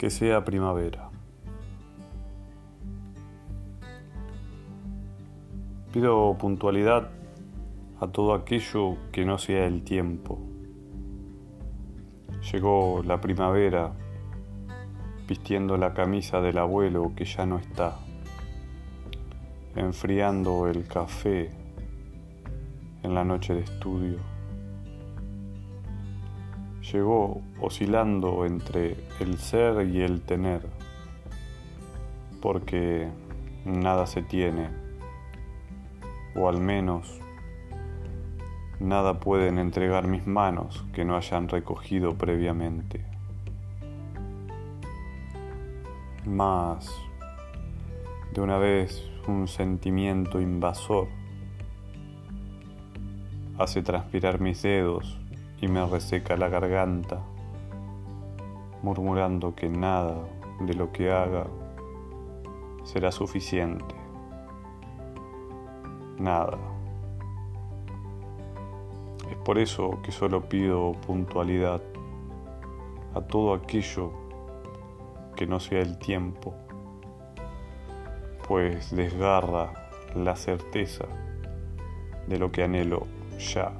que sea primavera. Pido puntualidad a todo aquello que no sea el tiempo. Llegó la primavera vistiendo la camisa del abuelo que ya no está, enfriando el café en la noche de estudio llegó oscilando entre el ser y el tener, porque nada se tiene, o al menos nada pueden entregar mis manos que no hayan recogido previamente. Más de una vez un sentimiento invasor hace transpirar mis dedos y me reseca la garganta, murmurando que nada de lo que haga será suficiente. Nada. Es por eso que solo pido puntualidad a todo aquello que no sea el tiempo, pues desgarra la certeza de lo que anhelo ya.